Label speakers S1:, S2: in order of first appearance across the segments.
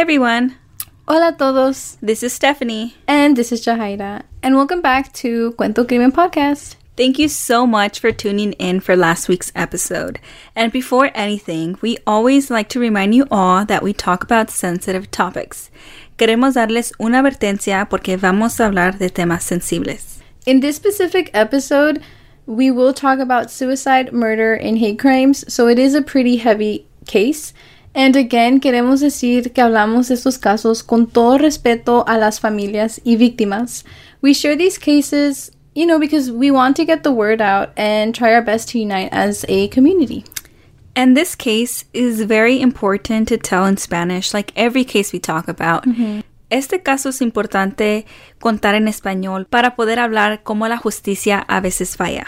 S1: everyone.
S2: Hola todos.
S1: This is Stephanie.
S2: And this is Jahaira. And welcome back to Cuento Crimen Podcast.
S1: Thank you so much for tuning in for last week's episode. And before anything, we always like to remind you all that we talk about sensitive topics. Queremos darles una advertencia porque vamos a hablar de temas sensibles.
S2: In this specific episode, we will talk about suicide, murder, and hate crimes, so it is a pretty heavy case. And again, queremos decir que hablamos de estos casos con todo respeto a las familias y víctimas. We share these cases, you know, because we want to get the word out and try our best to unite as a community.
S1: And this case is very important to tell in Spanish, like every case we talk about. Este caso es importante contar en español para poder hablar cómo la justicia a veces falla.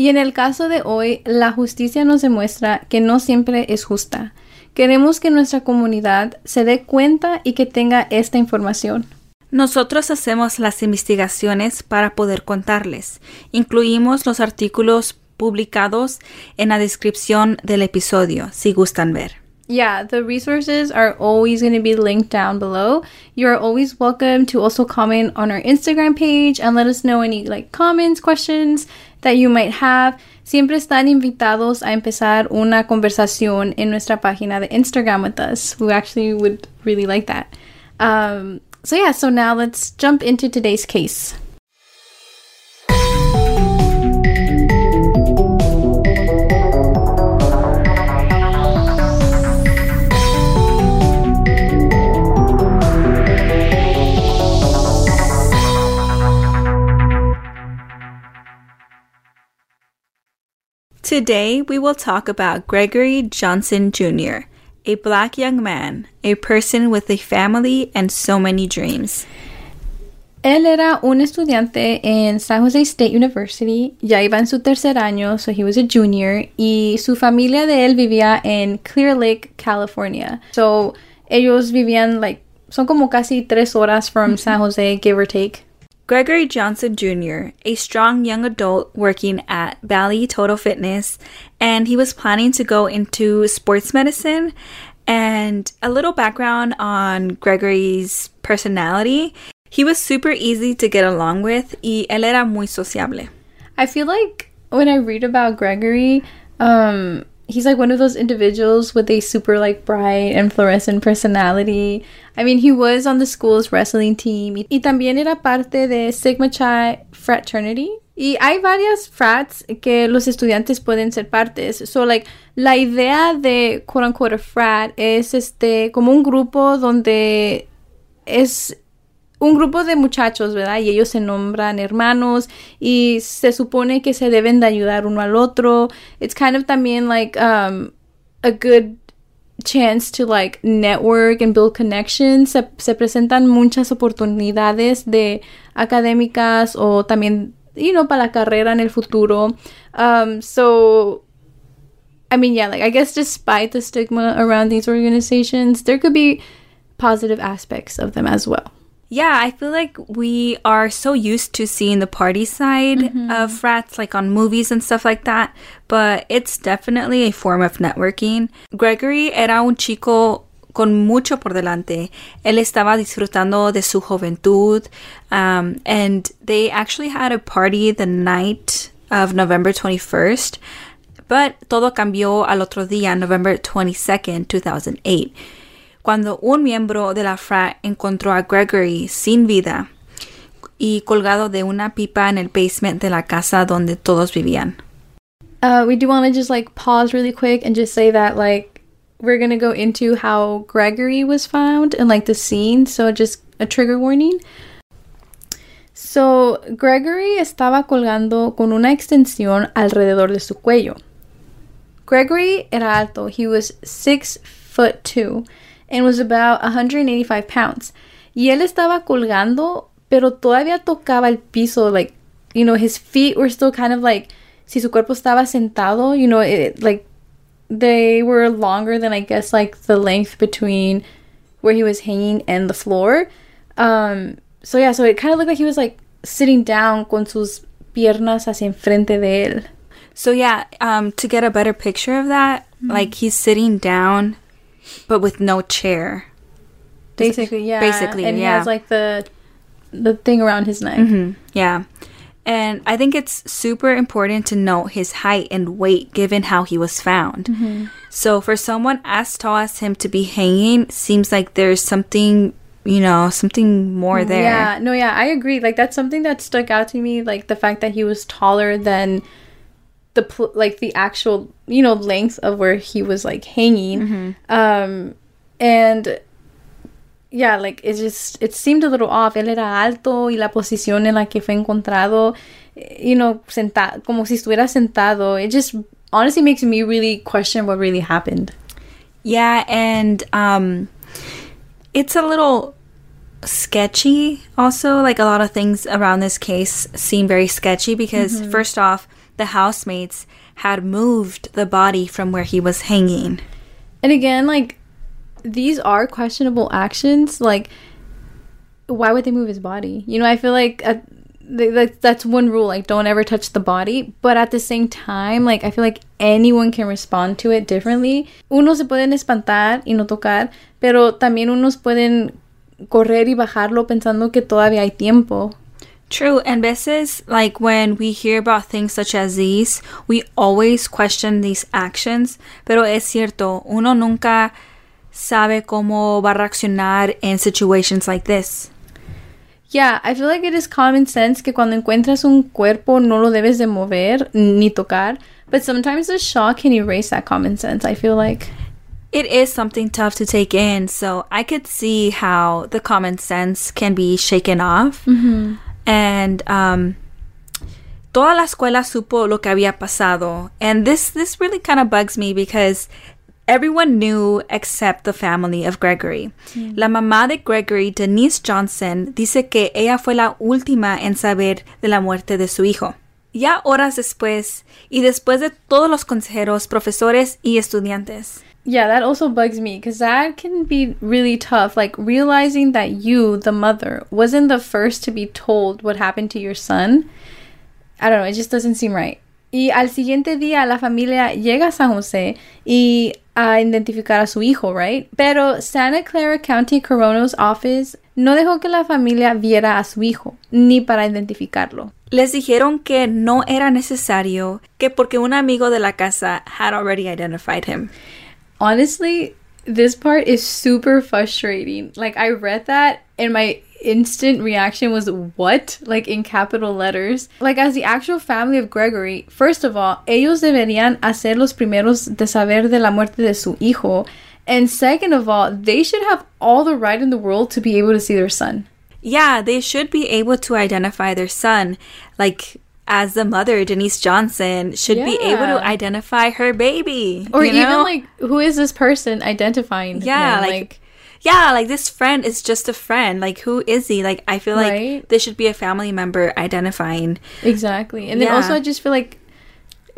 S2: Y en el caso de hoy, la justicia nos demuestra que no siempre es justa. Queremos que nuestra comunidad se dé cuenta y que tenga esta información.
S1: Nosotros hacemos las investigaciones para poder contarles. Incluimos los artículos publicados en la descripción del episodio, si gustan ver.
S2: Yeah, the resources are always going to be linked down below. You are always welcome to also comment on our Instagram page and let us know any like comments, questions that you might have. Siempre están invitados a empezar una conversación en nuestra página de Instagram with us. We actually would really like that. Um, so yeah, so now let's jump into today's case.
S1: Today, we will talk about Gregory Johnson Jr., a black young man, a person with a family and so many dreams.
S2: Él era un estudiante en San Jose State University, ya iba en su tercer año, so he was a junior, y su familia de él vivía en Clear Lake, California. So ellos vivían, like, son como casi tres horas from San Jose, give or take.
S1: Gregory Johnson Jr., a strong young adult working at Valley Total Fitness, and he was planning to go into sports medicine. And a little background on Gregory's personality. He was super easy to get along with y él era muy sociable.
S2: I feel like when I read about Gregory, um, he's like one of those individuals with a super like bright and fluorescent personality. I mean, he was on the school's wrestling team y, también era parte de Sigma Chi fraternity. Y hay varias frats que los estudiantes pueden ser partes. So, like, la idea de quote unquote a frat es este como un grupo donde es un grupo de muchachos, ¿verdad? Y ellos se nombran hermanos y se supone que se deben de ayudar uno al otro. It's kind of también like um, a good chance to like network and build connections. Se, se presentan muchas oportunidades de académicas o también, you know, para la carrera en el futuro. Um, so, I mean, yeah, like I guess despite the stigma around these organizations, there could be positive aspects of them as well.
S1: Yeah, I feel like we are so used to seeing the party side of frats, like on movies and stuff like that, but it's definitely a form of networking. Gregory era un chico con mucho por delante. Él estaba disfrutando de su juventud, um, and they actually had a party the night of November 21st, but todo cambió al otro día, November 22nd, 2008 cuando un miembro de la frat encontró a Gregory sin vida y colgado de una pipa en el basement de la casa donde todos vivían.
S2: Uh, we do want to just like pause really quick and just say that like we're gonna go into how Gregory was found and like the scene, so just a trigger warning. So Gregory estaba colgando con una extensión alrededor de su cuello. Gregory era alto. He was six foot two and was about 185 pounds. Y él estaba colgando, pero todavía tocaba el piso. Like, you know, his feet were still kind of like, si su cuerpo estaba sentado, you know, it, like, they were longer than, I guess, like, the length between where he was hanging and the floor. Um, so yeah, so it kind of looked like he was, like, sitting down con sus piernas hacia enfrente de él.
S1: So yeah, um, to get a better picture of that, like he's sitting down, but with no chair.
S2: Basically, yeah.
S1: Basically,
S2: and
S1: yeah.
S2: he has like the the thing around his neck.
S1: Mhm, Yeah. And I think it's super important to note his height and weight given how he was found.
S2: Mm-hmm.
S1: So for someone as tall as him to be hanging seems like there's something, you know, something more there.
S2: Yeah, no, yeah, I agree. Like that's something that stuck out to me, like the fact that he was taller than the pl- like the actual you know length of where he was like hanging.
S1: Mm-hmm.
S2: Um, and yeah, like it just it seemed a little off. Él era alto y la posición en la que fue encontrado, you know, sentado, como si estuviera sentado. It just honestly makes me really question what really happened.
S1: Yeah, and um it's a little sketchy also. Like a lot of things around this case seem very sketchy because first off, the housemates had moved the body from where he was hanging.
S2: And again, like these are questionable actions. Like, why would they move his body? You know, I feel like uh, th- th- that's one rule. Like, don't ever touch the body. But at the same time, like I feel like anyone can respond to it differently. Unos se pueden espantar y no tocar, pero también unos pueden correr y bajarlo pensando que todavía hay tiempo.
S1: True, and veces, like when we hear about things such as these, we always question these actions, pero es cierto, uno nunca sabe cómo va a reaccionar in situations like this.
S2: Yeah, I feel like it is common sense que cuando encuentras un cuerpo no lo debes de mover ni tocar, but sometimes the shock can erase that common sense. I feel like.
S1: It is something tough to take in, so I could see how the common sense can be shaken off. Mm-hmm. And um, toda la escuela supo lo que había pasado, and this this really kind of bugs me because everyone knew except the family of Gregory. La mamá de Gregory, Denise Johnson, dice que ella fue la última en saber de la muerte de su hijo. Ya horas después, y después de todos los consejeros, profesores y estudiantes.
S2: Yeah, that also bugs me because that can be really tough. Like realizing that you, the mother, wasn't the first to be told what happened to your son. I don't know, it just doesn't seem right. Y al siguiente día la familia llega a San Jose y a identificar a su hijo, right? Pero Santa Clara County Coroner's Office no dejó que la familia viera a su hijo, ni para identificarlo.
S1: Les dijeron que no era necesario, que porque un amigo de la casa had already identified him.
S2: Honestly, this part is super frustrating. Like I read that and my instant reaction was what? Like in capital letters. Like as the actual family of Gregory, first of all, ellos deberían hacer los primeros de saber de la muerte de su hijo. And second of all, they should have all the right in the world to be able to see their son.
S1: Yeah, they should be able to identify their son. Like, as the mother, Denise Johnson should be able to identify her baby.
S2: Or even
S1: know?
S2: like who is this person identifying?
S1: yeah,
S2: him?
S1: like, yeah, like this friend is just a friend. Like, who is he? Like, I feel like
S2: Right.
S1: there should be a family member identifying.
S2: Exactly. And then
S1: Yeah.
S2: also I just feel like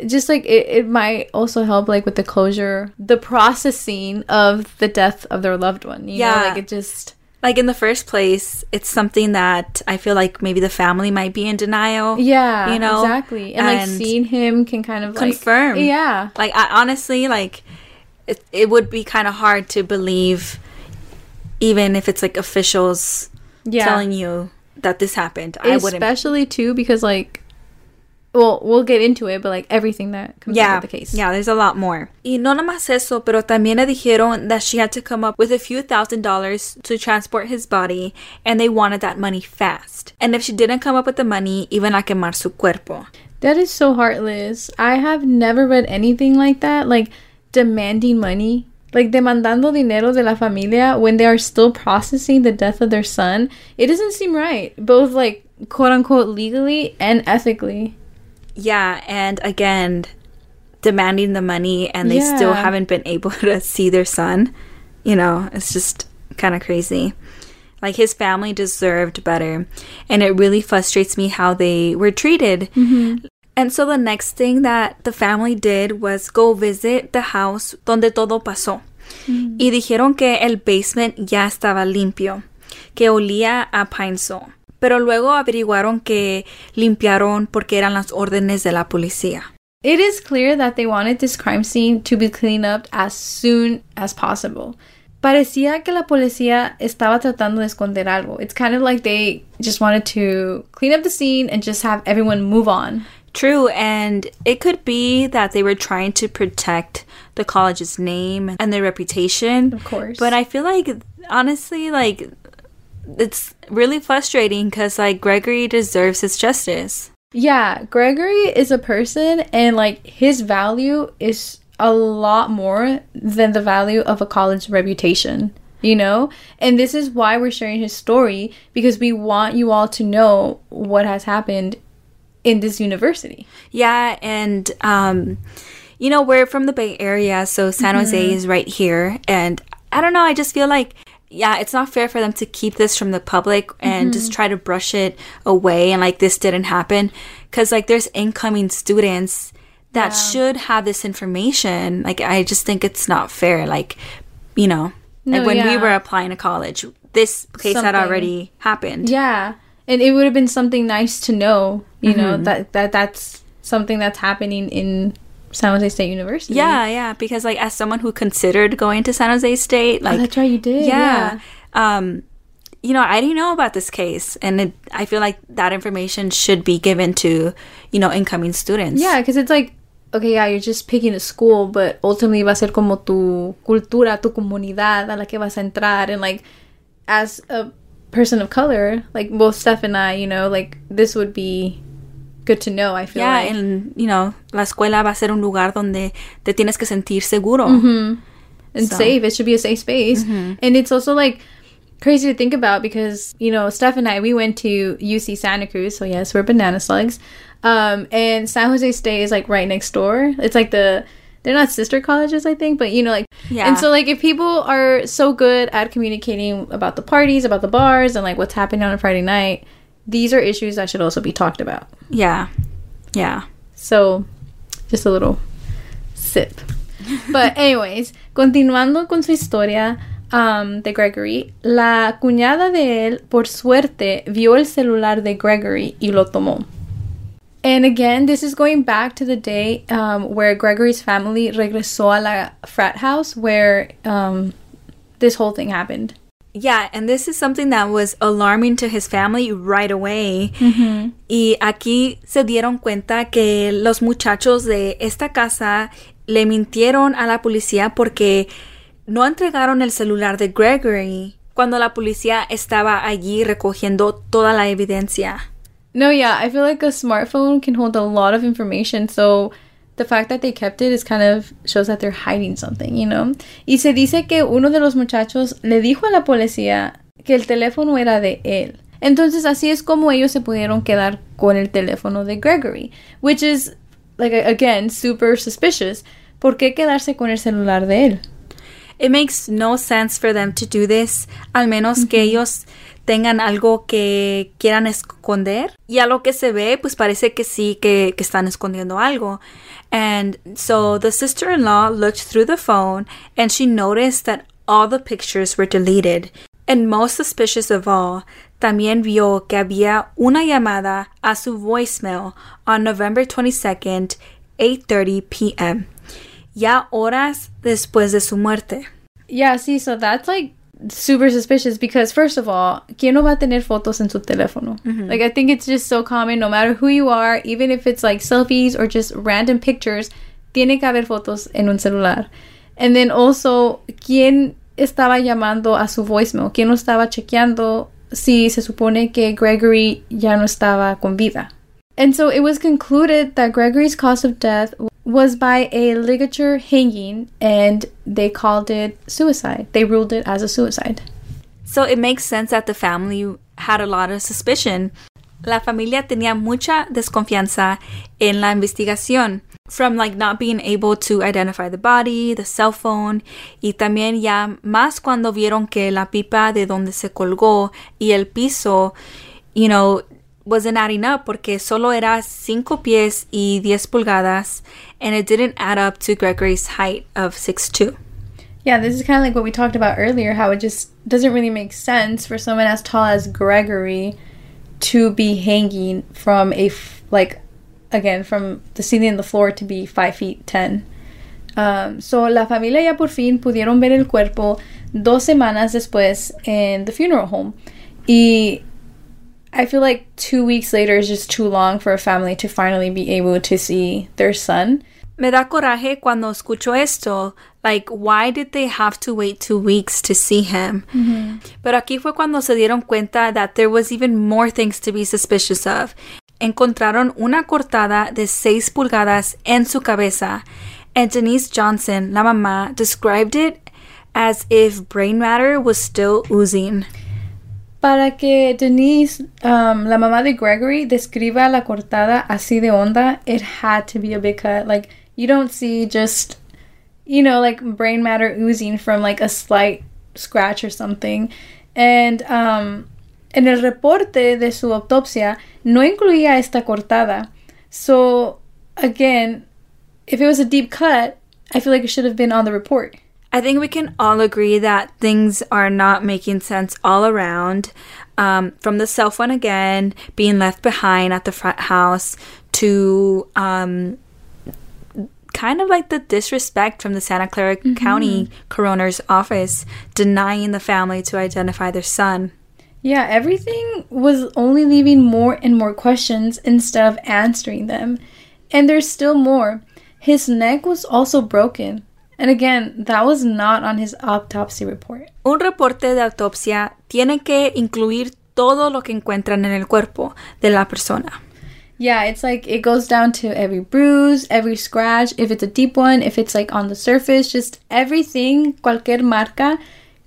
S2: just like it, it might also help like with the closure, the processing of the death of their loved one. You
S1: Yeah.
S2: know, like it just
S1: Like, in the first place, it's something that I feel like maybe the family might be in denial.
S2: Yeah,
S1: You know,
S2: exactly. And, like
S1: and
S2: seeing him can kind of like
S1: confirm.
S2: Yeah.
S1: Like I honestly like it, it would be kind of hard to believe even if it's like officials
S2: Yeah.
S1: telling you that this happened. I wouldn't
S2: Especially too because like well, we'll get into it, but like everything that comes
S1: yeah,
S2: with the case.
S1: yeah, there's a lot more. Y no nomás eso, pero también le dijeron that she had to come up with a few thousand dollars to transport his body, and they wanted that money fast. And if she didn't come up with the money, iban a quemar su cuerpo.
S2: That is so heartless. I have never read anything like that, like demanding money, like demandando dinero de la familia when they are still processing the death of their son. It doesn't seem right, both like quote unquote legally and ethically.
S1: Yeah, and again, demanding the money, and they still haven't been able to see their son. You know, it's just kind of crazy. Like his family deserved better, and it really frustrates me how they were treated. Mm-hmm. And so the next thing that the family did was go visit the house donde todo pasó. Mm. Y dijeron que el basement ya estaba limpio, que olía a pine. Pero luego averiguaron que limpiaron porque eran las órdenes de la policía.
S2: It is clear that they wanted this crime scene to be cleaned up as soon as possible. parecía que la policía estaba tratando de esconder algo. It's kind of like they just wanted to clean up the scene and just have everyone move on.
S1: True, and it could be that they were trying to protect the college's name and their reputation.
S2: Of course.
S1: But I feel like, honestly, like, it's really frustrating because, like, Gregory deserves his justice.
S2: Yeah, Gregory is a person, and like his value is a lot more than the value of a college reputation, you know? And this is why we're sharing his story because we want you all to know what has happened in this university.
S1: Yeah, and, um, you know, we're from the Bay Area, so San Jose is right here. And I don't know, I just feel like yeah, it's not fair for them to keep this from the public and just mm-hmm. try to brush it away and like this didn't happen. Cuz like there's incoming students that should have this information. Like I just think it's not fair. Like you know, like
S2: No,
S1: when we were applying to college, this case had already happened.
S2: Yeah. And it would have been something nice to know, you know, mm-hmm. that, that that's something that's happening in San Jose State University.
S1: Yeah, yeah, because like as someone who considered going to San Jose State,
S2: Oh,
S1: like
S2: that's right, you did.
S1: yeah. Um, you know, I didn't know about this case, and it, I feel like that information should be given to, you know, incoming students.
S2: Yeah, because it's like, okay, yeah, you're just picking a school, but ultimately va a ser como tu cultura, tu comunidad a la que vas a entrar. And like, as a person of color, like both Steph and I, you know, like this would be good to know, I feel
S1: yeah,
S2: like.
S1: and you know, la escuela va a ser un lugar donde te tienes que sentir seguro.
S2: and
S1: So-
S2: safe. It should be a safe space. And it's also like crazy to think about because, you know, Steph and I, we went to UC Santa Cruz. So, yes, we're banana slugs. Um, and San Jose State is like right next door. It's like the, they're not sister colleges, I think, but you know, like,
S1: Yeah.
S2: and so like if people are so good at communicating about the parties, about the bars, and like what's happening on a Friday night, these are issues that should also be talked about.
S1: Yeah, yeah.
S2: So, just a little sip. But anyways, continuando con su historia um, de Gregory, la cuñada de él, por suerte, vio el celular de Gregory y lo tomó. And again, this is going back to the day um, where Gregory's family regresó a la frat house where um, this whole thing happened.
S1: Yeah, and this is something that was alarming to his family right away. Y aquí se dieron cuenta que los muchachos de esta casa le mintieron a la policía porque no entregaron el celular de Gregory cuando la policía estaba allí recogiendo toda la evidencia.
S2: No, yeah, I feel like a smartphone can hold a lot of information, so the fact that they kept it is kind of shows that they're hiding something, you know? Y se dice que uno de los muchachos le dijo a la policía que el teléfono era de él. Entonces así es como ellos se pudieron quedar con el teléfono de Gregory, which is like again super suspicious. ¿Por qué quedarse con el celular de él?
S1: It makes no sense for them to do this, al menos que ellos tengan algo que quieran esconder. Y a lo que se ve, pues parece que sí, que, que están escondiendo algo. And so the sister in law looked through the phone and she noticed that all the pictures were deleted. And most suspicious of all, también vio que había una llamada a su voicemail on November 22nd, 8:30 p.m. Ya horas después de su muerte.
S2: Yeah, see, so that's like super suspicious because first of all, ¿quién no va a tener fotos en su teléfono? Mm-hmm. Like I think it's just so common no matter who you are, even if it's like selfies or just random pictures, tiene que haber fotos en un celular. And then also, ¿quién estaba llamando a su voicemail? ¿Quién no estaba chequeando si se supone que Gregory ya no estaba con vida? And so it was concluded that Gregory's cause of death was by a ligature hanging, and they called it suicide. They ruled it as a suicide.
S1: So it makes sense that the family had a lot of suspicion. La familia tenía mucha desconfianza en la investigación. From like not being able to identify the body, the cell phone, y también ya más cuando vieron que la pipa de donde se colgó y el piso, you know, wasn't adding up porque solo era 5 pies y 10 pulgadas and it didn't add up to Gregory's height of 6'2".
S2: Yeah, this is kind of like what we talked about earlier how it just doesn't really make sense for someone as tall as Gregory to be hanging from a, f- like, again, from the ceiling and the floor to be 5 feet 10. Um, so, la familia ya por fin pudieron ver el cuerpo dos semanas después in the funeral home. Y I feel like two weeks later is just too long for a family to finally be able to see their son.
S1: Me da coraje cuando escucho esto. Like, why did they have to wait two weeks to see him? Mm-hmm. Pero aquí fue cuando se dieron cuenta that there was even more things to be suspicious of. Encontraron una cortada de 6 pulgadas en su cabeza. And Denise Johnson, la mamá, described it as if brain matter was still oozing.
S2: Para que Denise, um, la mamá de Gregory, describa la cortada así de onda, it had to be a big cut. Like, you don't see just, you know, like brain matter oozing from like a slight scratch or something. And um, en el reporte de su autopsia no incluía esta cortada. So, again, if it was a deep cut, I feel like it should have been on the report.
S1: I think we can all agree that things are not making sense all around. Um, from the cell phone again being left behind at the front house to um, kind of like the disrespect from the Santa Clara County coroner's office denying the family to identify their son.
S2: Yeah, everything was only leaving more and more questions instead of answering them. And there's still more. His neck was also broken. And again, that was not on his autopsy report.
S1: Un reporte de autopsia tiene que incluir todo lo que encuentran en el cuerpo de la persona.
S2: Yeah, it's like it goes down to every bruise, every scratch, if it's a deep one, if it's like on the surface, just everything, cualquier marca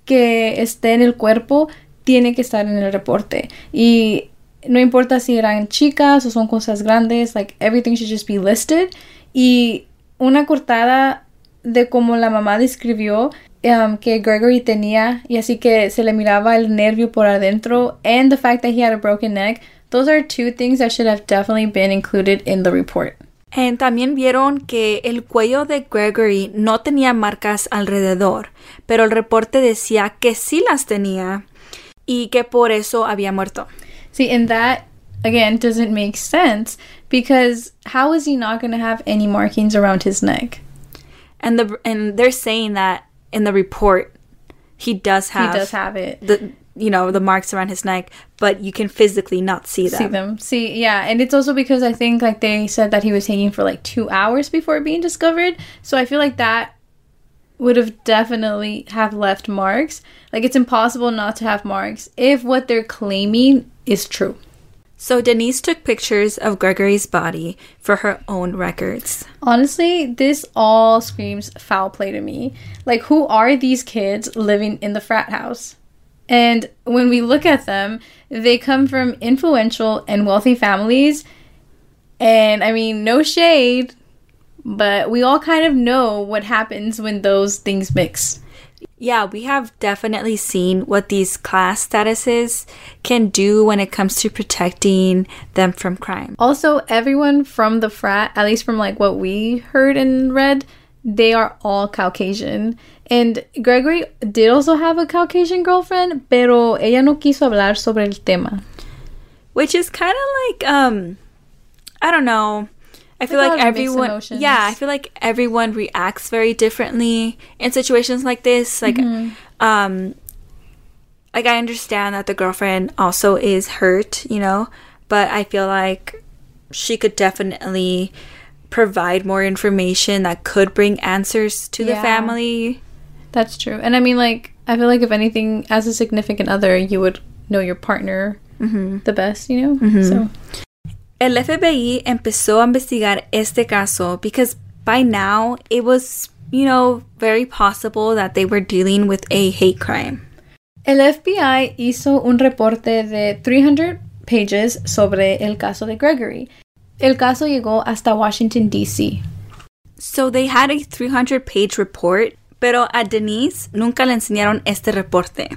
S2: que esté en el cuerpo tiene que estar en el reporte. Y no importa si eran chicas o son cosas grandes, like everything should just be listed. Y una cortada de como la mamá describió um, que Gregory tenía y así que se le miraba el nervio por adentro and the fact that he had a broken neck, those are two things that should have definitely been included in the report.
S1: And también vieron que el cuello de Gregory no tenía marcas alrededor, pero el reporte decía que sí las tenía y que por eso había muerto.
S2: See, and that again doesn't make sense because how is he not going to have any markings around his neck?
S1: And the and they're saying that in the report he does have
S2: he does have it.
S1: the you know the marks around his neck, but you can physically not see them.
S2: See them. See, yeah, and it's also because I think like they said that he was hanging for like two hours before being discovered. So I feel like that would have definitely have left marks. Like it's impossible not to have marks if what they're claiming is true.
S1: So Denise took pictures of Gregory's body for her own records.
S2: Honestly, this all screams foul play to me. Like, who are these kids living in the frat house? And when we look at them, they come from influential and wealthy families. And I mean, no shade, but we all kind of know what happens when those things mix.
S1: Yeah, we have definitely seen what these class statuses can do when it comes to protecting them from crime.
S2: Also, everyone from the frat, at least from like what we heard and read, they are all Caucasian. And Gregory did also have a Caucasian girlfriend, pero ella no quiso hablar sobre el tema.
S1: Which is kind of like um I don't know. I feel
S2: Like
S1: like
S2: lot of mixed
S1: everyone. Yeah, I feel like everyone reacts very differently in situations like this. Like
S2: Mm-hmm.
S1: um like I understand that the girlfriend also is hurt, you know, but I feel like she could definitely provide more information that could bring answers to the family.
S2: That's true. And I mean, like, I feel like if anything, as a significant other, you would know your partner the best, you know? So,
S1: El FBI empezó a investigar este caso because by now it was, you know, very possible that they were dealing with a hate crime.
S2: el FBI hizo un reporte de 300 pages sobre el caso de Gregory. El caso llegó hasta Washington, D.C.
S1: So they had a 300 page report, pero a Denise nunca le enseñaron este reporte.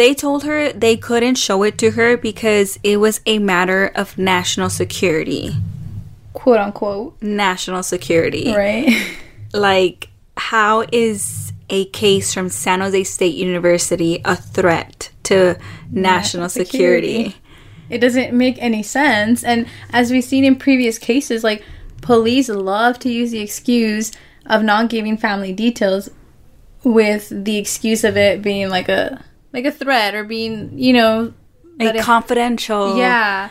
S1: They told her they couldn't show it to her because it was a matter of national security.
S2: Quote unquote.
S1: National security.
S2: Right?
S1: Like, how is a case from San Jose State University a threat to national, security?
S2: security. it doesn't make any sense. And as we've seen in previous cases, like police love to use the excuse of not giving family details with the excuse of it being like a like a threat or being you know
S1: a
S2: it-
S1: confidential.
S2: yeah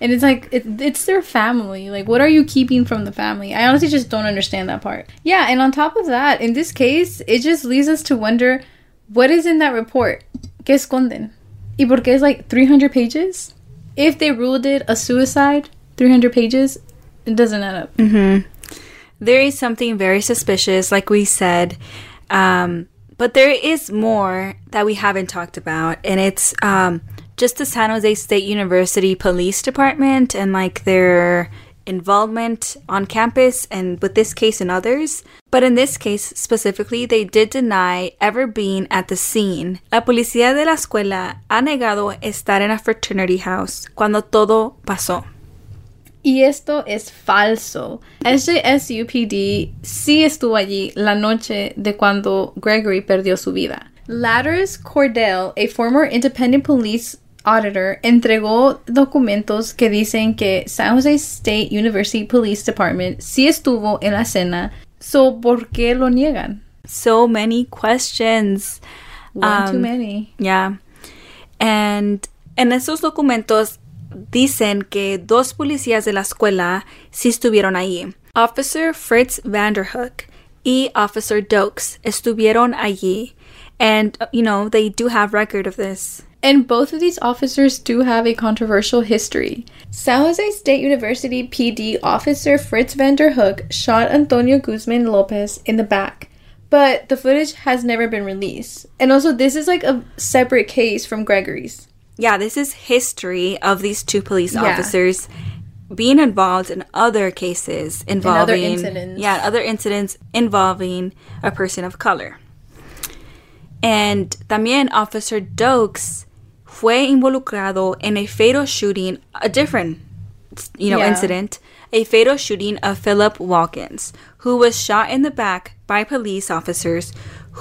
S2: and it's like it, it's their family like what are you keeping from the family i honestly just don't understand that part yeah and on top of that in this case it just leads us to wonder what is in that report que esconden y por qué it's like 300 pages if they ruled it a suicide 300 pages it doesn't add up Mm-hmm.
S1: There is something very suspicious, like we said. Um, but there is more that we haven't talked about, and it's um, just the San Jose State University Police Department and like their involvement on campus and with this case and others. But in this case specifically, they did deny ever being at the scene. La policía de la escuela ha negado estar en a fraternity house cuando todo pasó.
S2: Y esto es falso. SJSUPD sí estuvo allí la noche de cuando Gregory perdió su vida. Ladders Cordell, a former independent police auditor, entregó documentos que dicen que San Jose State University Police Department sí estuvo en la escena. So, ¿por qué lo niegan?
S1: So many questions.
S2: One too
S1: Um,
S2: many.
S1: Yeah. And en esos documentos dicen que dos policías de la escuela sí estuvieron ahí. Officer Frits Van Der Hoek y Officer Dokes estuvieron allí. And, uh, you know, they do have record of this.
S2: And both of these officers do have a controversial history. San Jose State University PD officer Frits Van Der Hoek shot Antonio Guzman Lopez in the back, but the footage has never been released. And also, this is like a separate case from Gregory's.
S1: Yeah, this is history of these two police
S2: Yeah.
S1: officers being involved in other cases involving
S2: incidents.
S1: yeah, other incidents involving a person of color. And también Officer Dokes fue involucrado en a fatal shooting, a different you know
S2: Yeah.
S1: incident, a fatal shooting of Philip Watkins, who was shot in the back by police officers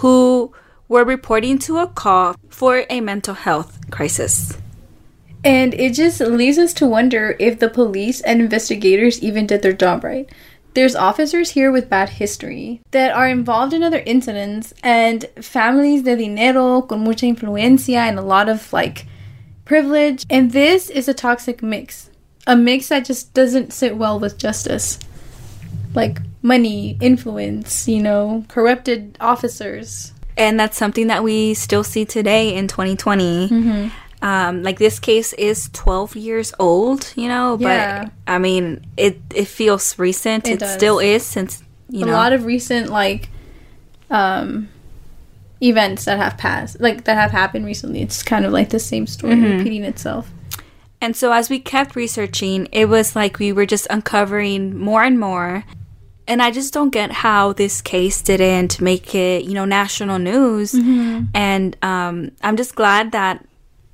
S1: who were reporting to a call for a mental health crisis.
S2: And it just leaves us to wonder if the police and investigators even did their job right. There's officers here with bad history that are involved in other incidents and families de dinero con mucha influencia and a lot of like privilege. And this is a toxic mix. A mix that just doesn't sit well with justice. Like money, influence, you know, corrupted officers.
S1: And that's something that we still see today in 2020
S2: Mm-hmm.
S1: um, like this case is 12 years old you know but
S2: Yeah.
S1: i mean it it feels recent.
S2: It
S1: it, still is since you
S2: a
S1: know.
S2: a lot of recent like um events that have passed like that have happened recently. It's kind of like the same story repeating itself.
S1: And so as we kept researching it was like we were just uncovering more and more and i just don't get how this case didn't make it you know national news. And um, i'm just glad that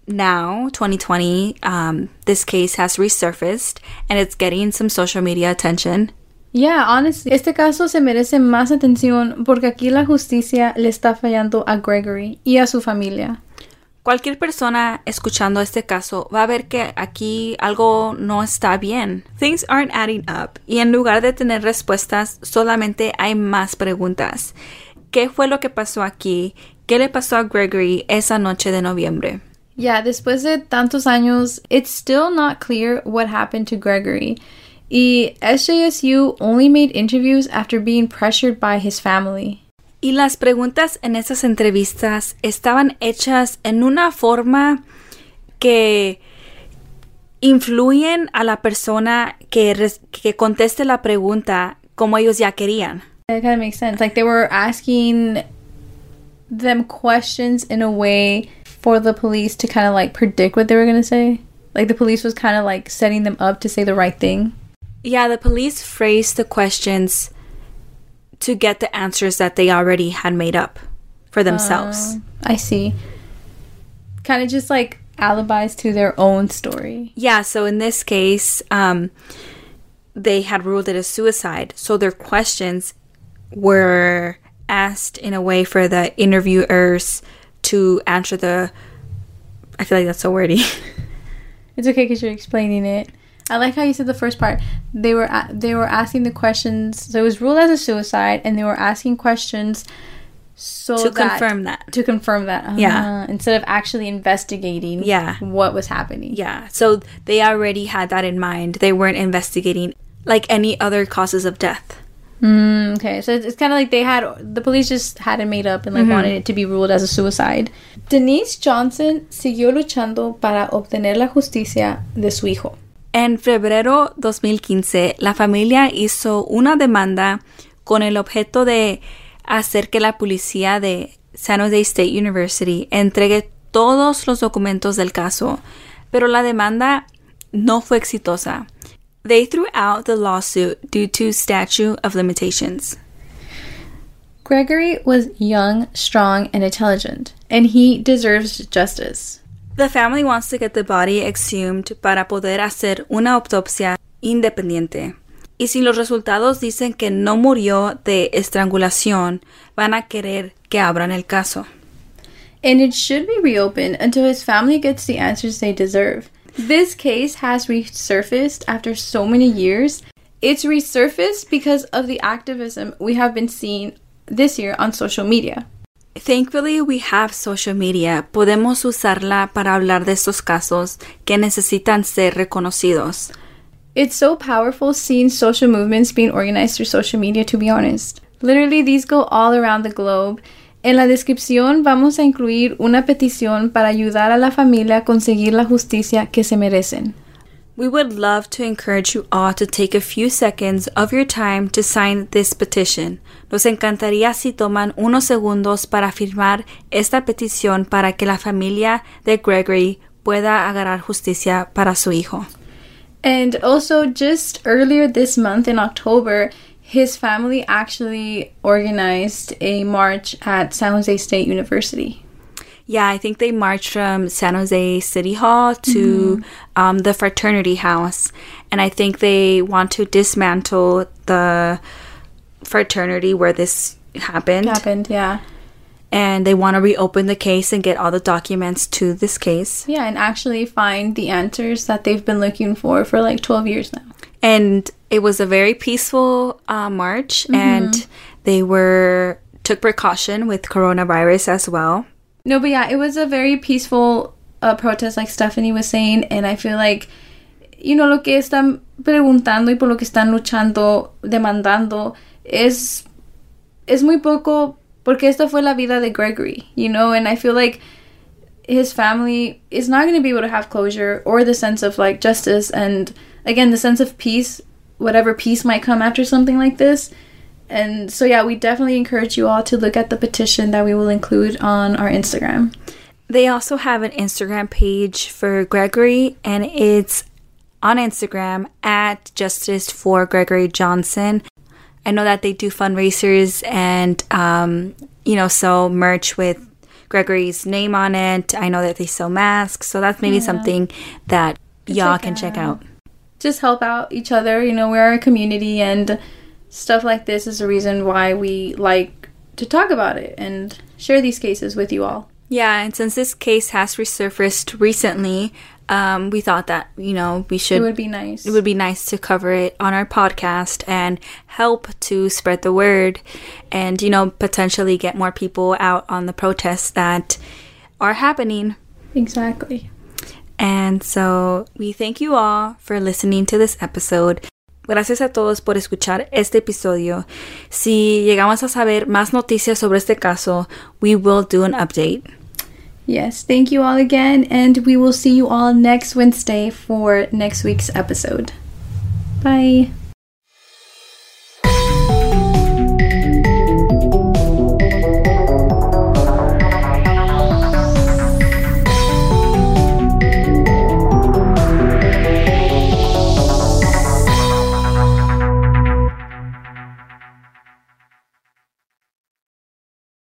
S1: now 2020 um, this case has resurfaced and it's getting some social media attention.
S2: Yeah honestly este caso se merece más atención porque aquí la justicia le está fallando a Gregory y a su familia
S1: cualquier persona escuchando este caso va a ver que aquí algo no está bien. Things aren't adding up y en lugar de tener respuestas solamente hay más preguntas. ¿Qué fue lo que pasó aquí? ¿Qué le pasó a Gregory esa noche de noviembre?
S2: yeah después de tantos años it's still not clear what happened to Gregory y SJSU only made interviews after being pressured by his family
S1: Y las preguntas en esas entrevistas estaban hechas en una forma que influyen a la persona que, que conteste la pregunta como ellos ya querían.
S2: That kind of makes sense. Like they were asking them questions in a way for the police to kind of like predict what they were going to say. Like the police was kind of like setting them up to say the right thing.
S1: Yeah, the police phrased the questions to get the answers that they already had made up for themselves.
S2: Um, I see. Kind of just like alibis to their own story.
S1: Yeah, so in this case, um, they had ruled it a suicide. So their questions were asked in a way for the interviewers to answer the. I feel like that's so wordy.
S2: It's okay because you're explaining it. I like how you said the first part. They were a- they were asking the questions. So it was ruled as a suicide, and they were asking questions so
S1: to
S2: that-
S1: confirm that.
S2: to confirm that.
S1: Yeah.
S2: Ah, instead of actually investigating.
S1: Yeah.
S2: what was happening.
S1: Yeah. So they already had that in mind. They weren't investigating like any other causes of death.
S2: Mm, okay, so it's, it's kind of like they had the police just had it made up and like wanted it to be ruled as a suicide. Denise Johnson siguió luchando para obtener la justicia de su hijo.
S1: En febrero 2015, la familia hizo una demanda con el objeto de hacer que la policía de San Jose State University entregue todos los documentos del caso, pero la demanda no fue exitosa. They threw out the lawsuit due to statute of limitations.
S2: Gregory was young, strong, and intelligent, and he deserves justice.
S1: The family wants to get the body exhumed para poder hacer una autopsia independiente. Y si los resultados dicen que no murió de estrangulación, van a querer que abran el caso.
S2: And it should be reopened until his family gets the answers they deserve. This case has resurfaced after so many years. It's resurfaced because of the activism we have been seeing this year on social media.
S1: Thankfully, we have social media. Podemos usarla para hablar de estos casos que necesitan ser reconocidos.
S2: It's so powerful seeing social movements being organized through social media, to be honest. Literally, these go all around the globe. En la descripción vamos a incluir una petición para ayudar a la familia a conseguir la justicia que se merecen.
S1: We would love to encourage you all to take a few seconds of your time to sign this petition. Nos encantaría si toman unos segundos para firmar esta petición para que la familia de Gregory pueda agarrar justicia para su hijo.
S2: And also, just earlier this month in October, his family actually organized a march at San Jose State University.
S1: Yeah, I think they marched from San Jose City Hall to um, the fraternity house. And I think they want to dismantle the fraternity where this happened.
S2: Happened, yeah.
S1: And they want to reopen the case and get all the documents to this case.
S2: Yeah, and actually find the answers that they've been looking for for like 12 years now.
S1: And it was a very peaceful uh, march, and they were took precaution with coronavirus as well.
S2: No, but yeah, it was a very peaceful uh, protest, like Stephanie was saying, and I feel like, you know, lo que están preguntando y por lo que están luchando, demandando, es, es muy poco, porque esta fue la vida de Gregory, you know, and I feel like his family is not going to be able to have closure or the sense of like justice and again the sense of peace, whatever peace might come after something like this. And so, yeah, we definitely encourage you all to look at the petition that we will include on our Instagram.
S1: They also have an Instagram page for Gregory, and it's on Instagram at Justice for Gregory Johnson. I know that they do fundraisers and, um, you know, sell merch with Gregory's name on it. I know that they sell masks, so that's maybe something that y'all
S2: check
S1: can check
S2: out.
S1: out.
S2: Just help out each other. You know, we're a community, and stuff like this is the reason why we like to talk about it and share these cases with you all.
S1: Yeah, and since this case has resurfaced recently, um, we thought that you know we should
S2: It would be nice.
S1: it would be nice to cover it on our podcast and help to spread the word and you know potentially get more people out on the protests that are happening
S2: exactly.
S1: and so we thank you all for listening to this episode Gracias a todos por escuchar este episodio. Si llegamos a saber más noticias sobre este caso, we will do an update.
S2: Yes, thank you all again, and we will see you all next Wednesday for next week's episode. Bye.